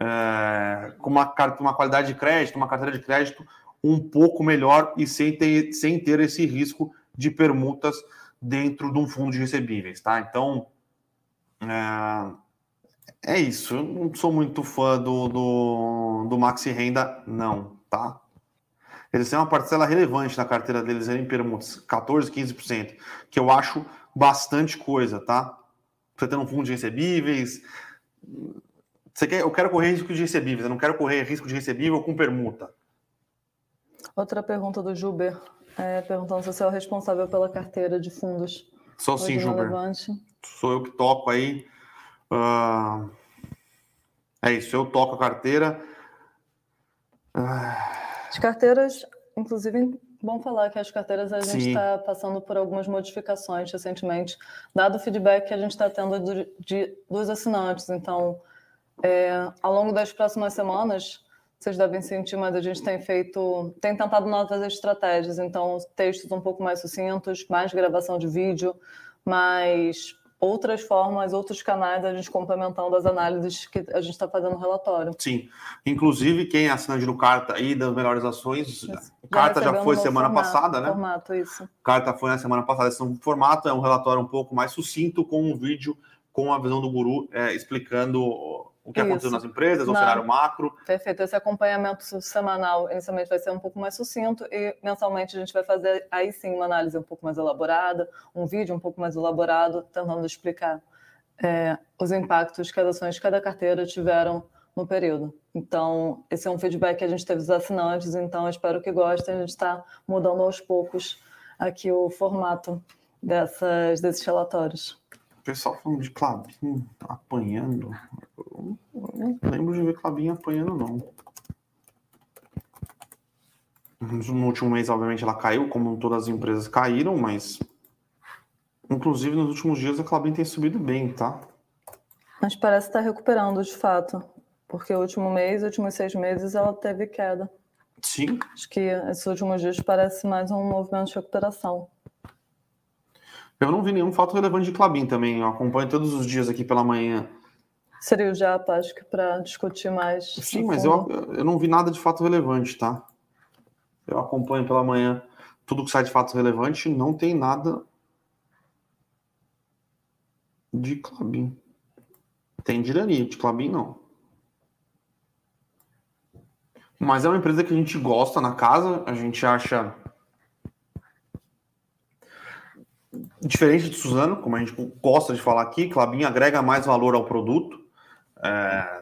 é, com uma, uma qualidade de crédito, uma carteira de crédito um pouco melhor e sem ter, sem ter esse risco de permutas dentro de um fundo de recebíveis, tá? Então, é, é isso. Eu não sou muito fã do, do, do Maxi Renda, não, tá? Eles têm uma parcela relevante na carteira deles em permutas, 14, 15%, que eu acho bastante coisa, tá? Você tem um fundo de recebíveis. Você quer, eu quero correr risco de recebíveis, eu não quero correr risco de recebível com permuta. Outra pergunta do Juber, é, perguntando se você é o responsável pela carteira de fundos. Sou sim, Juber. Sou eu que toco aí. Uh... É isso, eu toco a carteira. Uh... As carteiras, inclusive, bom falar que as carteiras a gente está passando por algumas modificações recentemente, dado o feedback que a gente está tendo de, de, dos assinantes. Então, é, ao longo das próximas semanas, vocês devem sentir, mas a gente tem feito, tem tentado novas estratégias, então textos um pouco mais sucintos, mais gravação de vídeo, mais outras formas, outros canais, a gente complementando as análises que a gente está fazendo no relatório. Sim, inclusive quem é assinante do Carta aí das melhores ações, isso. Carta já, já foi semana formato, passada, né? Formato, isso. Carta foi na semana passada, esse novo formato é um relatório um pouco mais sucinto com um vídeo com a visão do guru é, explicando o que Isso. aconteceu nas empresas, o cenário macro. Perfeito. Esse acompanhamento semanal, inicialmente, vai ser um pouco mais sucinto e mensalmente a gente vai fazer aí sim uma análise um pouco mais elaborada, um vídeo um pouco mais elaborado, tentando explicar é, os impactos que as ações de cada carteira tiveram no período. Então, esse é um feedback que a gente teve dos assinantes, então espero que gostem. A gente está mudando aos poucos aqui o formato dessas, desses relatórios pessoal falando de Clabin apanhando. Eu não lembro de ver Clabin apanhando, não. No último mês, obviamente, ela caiu, como todas as empresas caíram, mas. Inclusive, nos últimos dias, a Clabin tem subido bem, tá? Mas parece estar recuperando, de fato. Porque o último mês, os últimos seis meses, ela teve queda. Sim. Acho que esses últimos dias parece mais um movimento de recuperação. Eu não vi nenhum fato relevante de Clabin também. Eu acompanho todos os dias aqui pela manhã. Seria o Japa, acho que para discutir mais. Sim, mas eu, eu não vi nada de fato relevante, tá? Eu acompanho pela manhã tudo que sai de fato relevante, não tem nada de Clabin. Tem de Irani, de Clabin não. Mas é uma empresa que a gente gosta na casa, a gente acha diferente de Suzano, como a gente gosta de falar aqui, Clabin agrega mais valor ao produto é,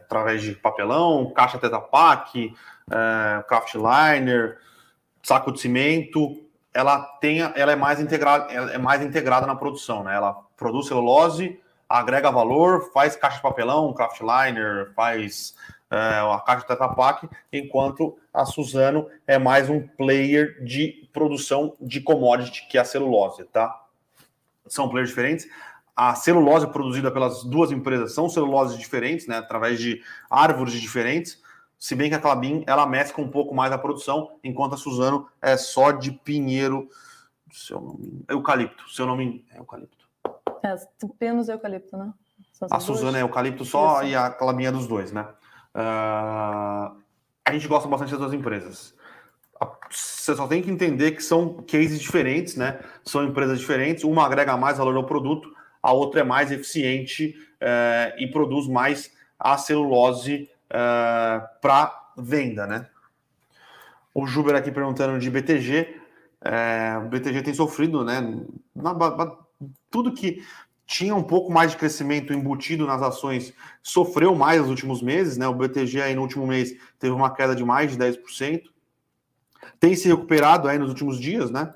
através de papelão, caixa Tetra Pak, é, saco de cimento. Ela tem, ela é mais integrada, é mais integrada na produção, né? Ela produz celulose, agrega valor, faz caixa de papelão, craft liner, faz é, a caixa Tetra Pak, enquanto a Suzano é mais um player de produção de commodity que é a celulose, tá? São players diferentes. A celulose produzida pelas duas empresas são celuloses diferentes, né, através de árvores diferentes. Se bem que a Clabin ela mescla um pouco mais a produção, enquanto a Suzano é só de pinheiro, seu nome, eucalipto. Seu nome é eucalipto. É, penos eucalipto, né? A Suzano é eucalipto só Isso. e a Clabin é dos dois, né? Uh, a gente gosta bastante das duas empresas você só tem que entender que são cases diferentes, né? São empresas diferentes. Uma agrega mais valor ao produto, a outra é mais eficiente é, e produz mais a celulose é, para venda, né? O Juber aqui perguntando de BTG. É, o BTG tem sofrido, né? Na, na, tudo que tinha um pouco mais de crescimento embutido nas ações sofreu mais nos últimos meses, né? O BTG aí no último mês teve uma queda de mais de 10% tem se recuperado aí nos últimos dias, né?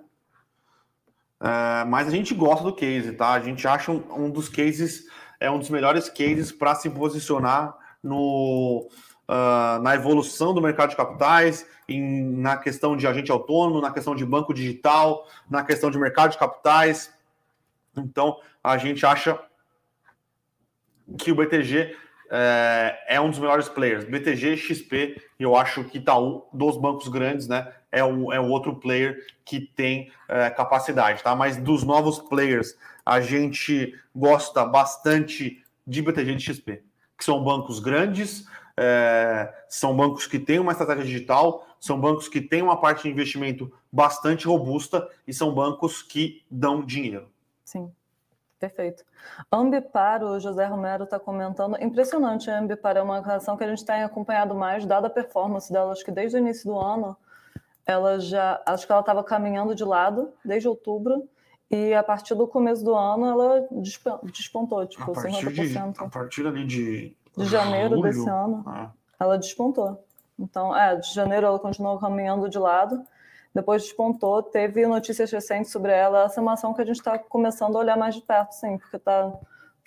É, mas a gente gosta do case, tá? A gente acha um, um dos cases, é um dos melhores cases para se posicionar no, uh, na evolução do mercado de capitais, em, na questão de agente autônomo, na questão de banco digital, na questão de mercado de capitais. Então, a gente acha que o BTG é, é, um dos melhores players. BTG, XP, eu acho que Itaú, dos bancos grandes, né? É o, é o outro player que tem é, capacidade, tá? Mas dos novos players, a gente gosta bastante de BTG e XP, que são bancos grandes, é, são bancos que têm uma estratégia digital, são bancos que têm uma parte de investimento bastante robusta e são bancos que dão dinheiro. Sim. Perfeito. Ambipar, o José Romero está comentando, impressionante, a Ambipar é uma relação que a gente tem acompanhado mais, dada a performance dela, acho que desde o início do ano, ela já, acho que ela estava caminhando de lado, desde outubro, e a partir do começo do ano ela despontou, tipo, a partir 50%. De, a partir ali de... De janeiro julho, desse ano, ah. ela despontou. Então, é, de janeiro ela continuou caminhando de lado, depois despontou, teve notícias recentes sobre ela. Essa é uma ação que a gente está começando a olhar mais de perto, sim, porque está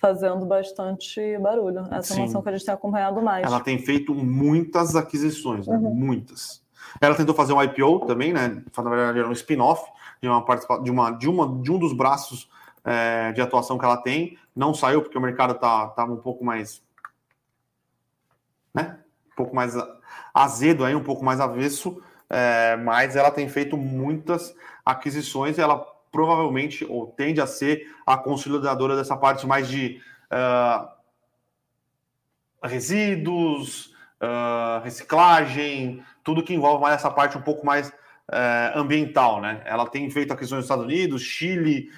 fazendo bastante barulho. Essa é uma ação que a gente tem acompanhado mais. Ela tem feito muitas aquisições, né? uhum. muitas. Ela tentou fazer um IPO também, né? Na verdade, era um spin-off de uma de uma de uma de um dos braços é, de atuação que ela tem. Não saiu porque o mercado tá tava um pouco mais, né? Um pouco mais azedo aí, um pouco mais avesso é, mas ela tem feito muitas aquisições e ela provavelmente ou tende a ser a consolidadora dessa parte mais de uh, resíduos, uh, reciclagem, tudo que envolve mais essa parte um pouco mais uh, ambiental, né? Ela tem feito aquisições nos Estados Unidos, Chile,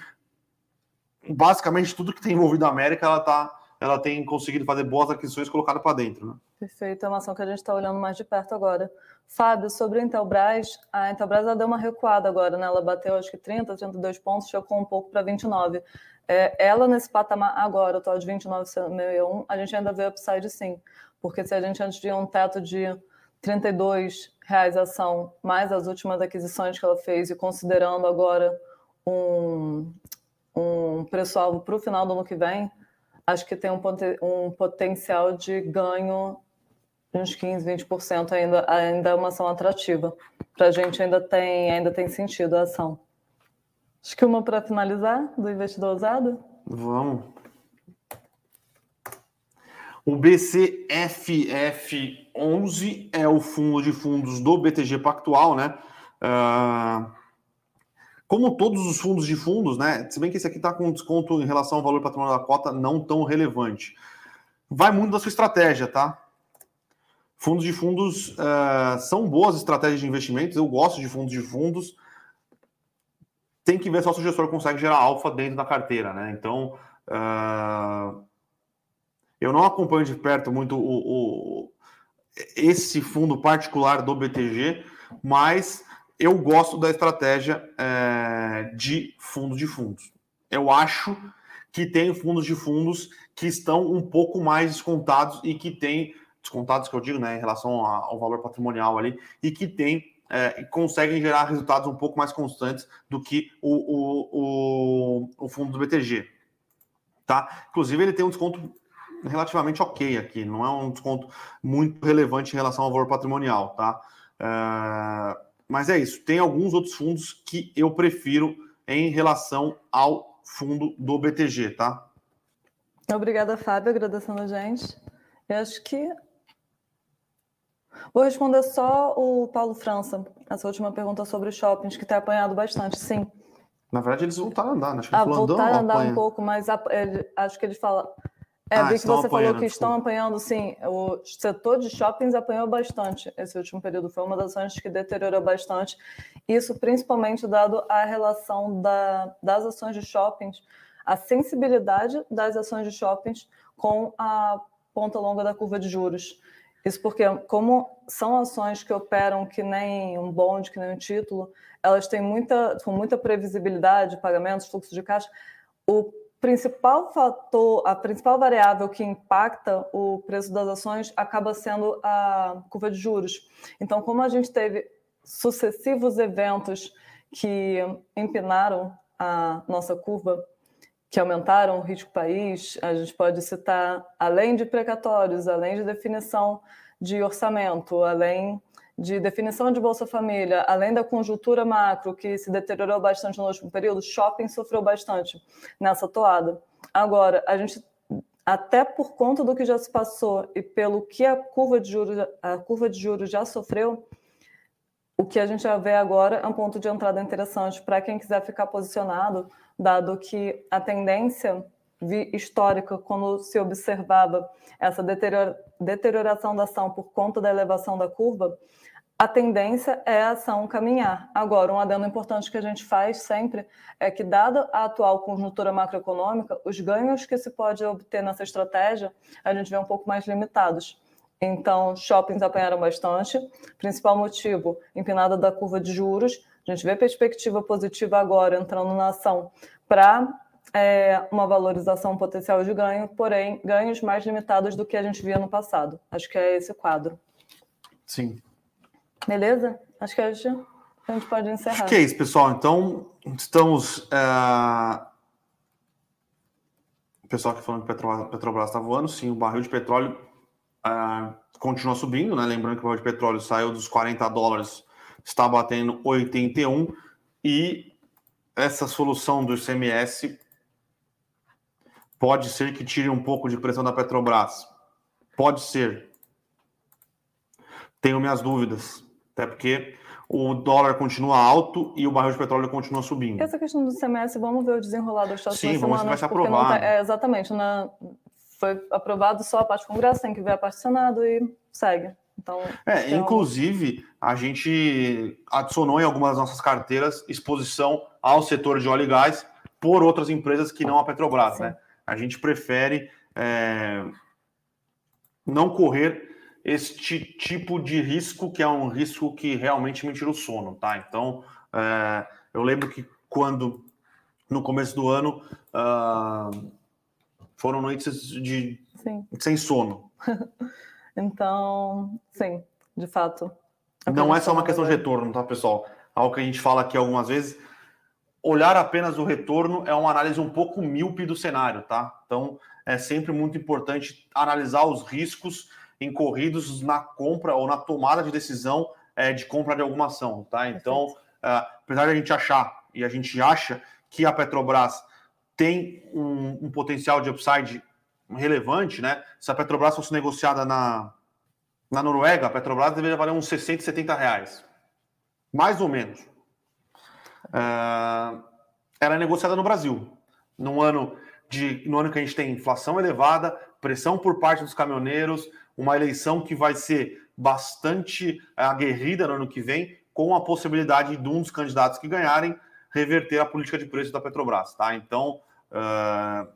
basicamente tudo que tem envolvido a América, ela tá, ela tem conseguido fazer boas aquisições colocadas para dentro, né? Perfeito, é uma ação que a gente está olhando mais de perto agora. Fábio, sobre a Intelbras, a Intelbras ela deu uma recuada agora, né? Ela bateu acho que 30, 32 pontos, chegou um pouco para 29. É, ela nesse patamar agora, atual de 29,61, a gente ainda vê upside sim, porque se a gente antes tinha um teto de 32 reais a ação, mais as últimas aquisições que ela fez e considerando agora um, um preço-alvo para o final do ano que vem, acho que tem um, um potencial de ganho uns 15, 20% ainda, ainda é uma ação atrativa. Para a gente ainda tem, ainda tem sentido a ação. Acho que uma para finalizar, do investidor ousado? Vamos. O BCFF11 é o fundo de fundos do BTG Pactual, né? Uh, como todos os fundos de fundos, né? Se bem que esse aqui está com desconto em relação ao valor patrimonial da cota não tão relevante. Vai muito da sua estratégia, tá? Fundos de fundos uh, são boas estratégias de investimentos. Eu gosto de fundos de fundos. Tem que ver se o gestor consegue gerar alfa dentro da carteira, né? Então, uh, eu não acompanho de perto muito o, o, esse fundo particular do BTG, mas eu gosto da estratégia é, de fundo de fundos. Eu acho que tem fundos de fundos que estão um pouco mais descontados e que tem descontados que eu digo, né, em relação ao valor patrimonial ali, e que tem é, conseguem gerar resultados um pouco mais constantes do que o, o, o, o, fundo do BTG. Tá? Inclusive, ele tem um desconto relativamente ok aqui, não é um desconto muito relevante em relação ao valor patrimonial. Tá? É, mas é isso, tem alguns outros fundos que eu prefiro em relação ao fundo do BTG, tá? Obrigada, Fábio, agradecendo a gente. Eu acho que Vou responder só o Paulo França, essa última pergunta sobre os shoppings, que tem apanhado bastante, sim. Na verdade, eles voltaram a andar, né? Acho que ah, voltaram a andar apanha. um pouco, mas a, ele, acho que ele fala. É, ah, vi que você falou que desculpa. estão apanhando, sim. O setor de shoppings apanhou bastante esse último período. Foi uma das ações que deteriorou bastante. Isso principalmente dado a relação da, das ações de shoppings, a sensibilidade das ações de shoppings com a ponta longa da curva de juros. Isso porque, como são ações que operam que nem um bonde, que nem um título, elas têm muita, com muita previsibilidade, pagamentos, fluxo de caixa. O principal fator, a principal variável que impacta o preço das ações acaba sendo a curva de juros. Então, como a gente teve sucessivos eventos que empinaram a nossa curva, que aumentaram o risco país, a gente pode citar, além de precatórios, além de definição de orçamento, além de definição de Bolsa Família, além da conjuntura macro, que se deteriorou bastante no último período, shopping sofreu bastante nessa toada. Agora, a gente, até por conta do que já se passou e pelo que a curva de juros, a curva de juros já sofreu, o que a gente vai ver agora é um ponto de entrada interessante para quem quiser ficar posicionado, dado que a tendência histórica, quando se observava essa deterioração da ação por conta da elevação da curva, a tendência é a ação caminhar. Agora, um adendo importante que a gente faz sempre é que, dada a atual conjuntura macroeconômica, os ganhos que se pode obter nessa estratégia, a gente vê um pouco mais limitados. Então, shoppings apanharam bastante. Principal motivo, empinada da curva de juros. A gente vê perspectiva positiva agora entrando na ação para é, uma valorização potencial de ganho, porém, ganhos mais limitados do que a gente via no passado. Acho que é esse quadro. Sim. Beleza? Acho que a gente, a gente pode encerrar. Acho que é isso, pessoal. Então, estamos. Uh... O pessoal que falando que o Petrobras está voando, sim, o barril de petróleo uh, continua subindo, né? Lembrando que o barril de petróleo saiu dos 40 dólares, está batendo 81, e essa solução do ICMS pode ser que tire um pouco de pressão da Petrobras. Pode ser. Tenho minhas dúvidas. Até porque o dólar continua alto e o barril de petróleo continua subindo. Essa questão do CMS, vamos ver o desenrolar das próximas Sim, vamos ver se vai ser aprovado. Tá, é, exatamente. Na, foi aprovado só a parte do Congresso, tem que ver a parte do Senado e segue. Então, é, então... inclusive, a gente adicionou em algumas das nossas carteiras exposição ao setor de óleo e gás por outras empresas que não a Petrobras, Sim. né? A gente prefere é, não correr este tipo de risco, que é um risco que realmente me tira o sono, tá? Então, é, eu lembro que quando, no começo do ano, uh, foram noites de sim. sem sono. então, sim, de fato. É não é só uma questão de retorno, tá, pessoal? Algo que a gente fala aqui algumas vezes olhar apenas o retorno é uma análise um pouco míope do cenário, tá? Então é sempre muito importante analisar os riscos incorridos na compra ou na tomada de decisão é, de compra de alguma ação, tá? Então, é, apesar de a gente achar e a gente acha que a Petrobras tem um, um, potencial de upside relevante, né? Se a Petrobras fosse negociada na, na Noruega, a Petrobras deveria valer uns 60, 70 reais. Mais ou menos uh, ela é negociada no Brasil. Num ano, de, no ano que a gente tem inflação elevada, pressão por parte dos caminhoneiros, uma eleição que vai ser bastante aguerrida no ano que vem, com a possibilidade de um dos candidatos que ganharem reverter a política de preços da Petrobras. Tá? Então, uh,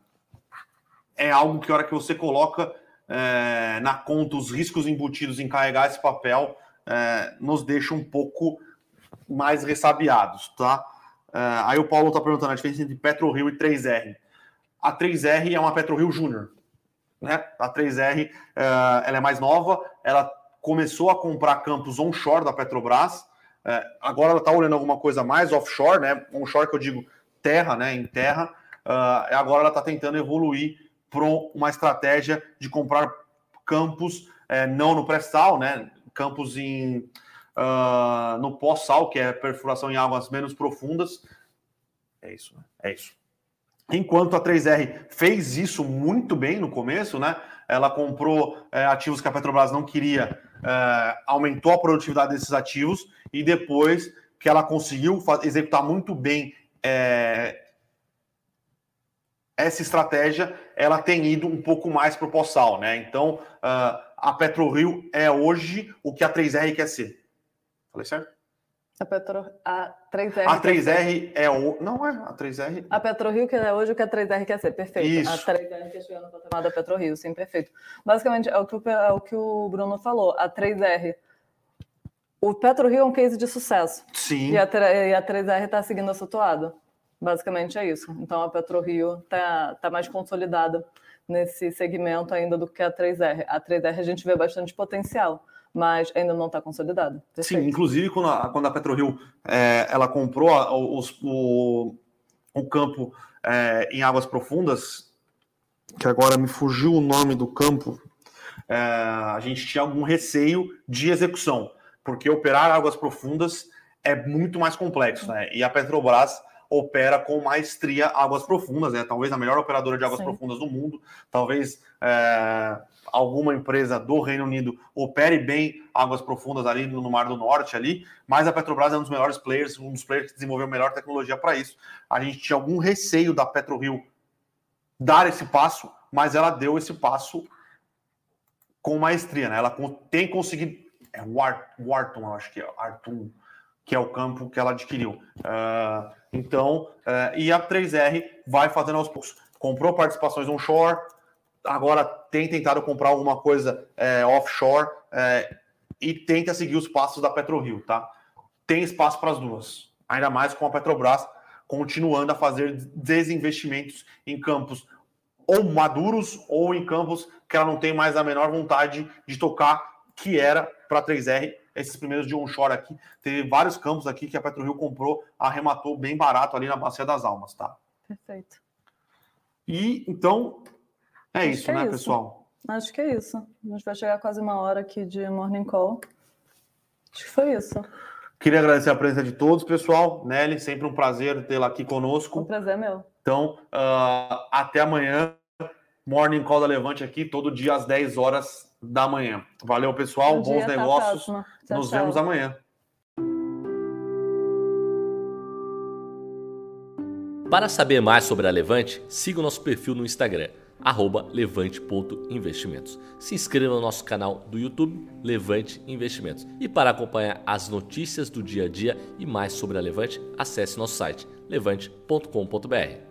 é algo que, a hora que você coloca uh, na conta os riscos embutidos em carregar esse papel, uh, nos deixa um pouco mais ressabiados, tá? Uh, aí o Paulo está perguntando a diferença entre PetroRio e 3R. A 3R é uma PetroRio Júnior, né? A 3R uh, eh, ela é mais nova, ela começou a comprar campos onshore da Petrobras, agora ela está olhando alguma coisa mais offshore, né? Onshore que eu digo terra, né? Em terra. agora ela está tentando evoluir para uma estratégia de comprar campos não no pré-sal, né? Campos em uh, no pós-sal, que é perfuração em águas menos profundas. É isso, né? É isso. Enquanto a 3R fez isso muito bem no começo, né? Ela comprou é, ativos que a Petrobras não queria, é, aumentou a produtividade desses ativos e depois que ela conseguiu executar muito bem é, essa estratégia, ela tem ido um pouco mais para o pós-sal, né? Então, uh, a PetroRio é hoje o que a 3R quer ser. Falei certo? A, Petro, a 3R. A 3R é o. Não é, a 3R. A PetroRio, que é hoje o que a 3R quer ser, perfeito. Isso. A 3R que chegou no patamar da PetroRio, sim, perfeito. Basicamente, é o, que, é o que o Bruno falou. A 3R. O PetroRio é um case de sucesso. Sim. E a, e a 3R está seguindo essa toada. Basicamente é isso. Então a PetroRio está tá mais consolidada nesse segmento ainda do que a 3R. A 3R a gente vê bastante potencial mas ainda não está consolidado. Sim, inclusive quando a, quando a PetroRio é, ela comprou a, os, o, o campo é, em águas profundas, que agora me fugiu o nome do campo, é, a gente tinha algum receio de execução, porque operar águas profundas é muito mais complexo, né? E a Petrobras opera com maestria águas profundas, né? Talvez a melhor operadora de águas Sim. profundas do mundo, talvez é, alguma empresa do Reino Unido opere bem águas profundas ali no Mar do Norte ali, mas a Petrobras é um dos melhores players, um dos players que desenvolveu melhor tecnologia para isso. A gente tinha algum receio da PetroRio dar esse passo, mas ela deu esse passo com maestria, né? Ela tem conseguido é Wharton, eu acho que é Artum, que é o campo que ela adquiriu. Uh, então, uh, e a 3R vai fazendo aos poucos. Comprou participações onshore, agora tem tentado comprar alguma coisa é, offshore é, e tenta seguir os passos da PetroRio, tá? Tem espaço para as duas, ainda mais com a Petrobras continuando a fazer desinvestimentos em campos ou maduros ou em campos que ela não tem mais a menor vontade de tocar, que era para 3R esses primeiros de onshore aqui. Teve vários campos aqui que a PetroRio comprou, arrematou bem barato ali na Bacia das Almas, tá? Perfeito. E então é Acho isso, é né, isso. pessoal? Acho que é isso. A gente vai chegar quase uma hora aqui de Morning Call. Acho que foi isso. Queria agradecer a presença de todos, pessoal. Nelly, sempre um prazer tê-la aqui conosco. Um prazer meu. Então, uh, até amanhã. Morning Call da Levante aqui, todo dia às 10 horas da manhã. Valeu, pessoal. Bom Bons dia, negócios. Tchau, Nos tchau. vemos amanhã. Para saber mais sobre a Levante, siga o nosso perfil no Instagram levante.investimentos. Se inscreva no nosso canal do YouTube Levante Investimentos. E para acompanhar as notícias do dia a dia e mais sobre a Levante, acesse nosso site levante.com.br.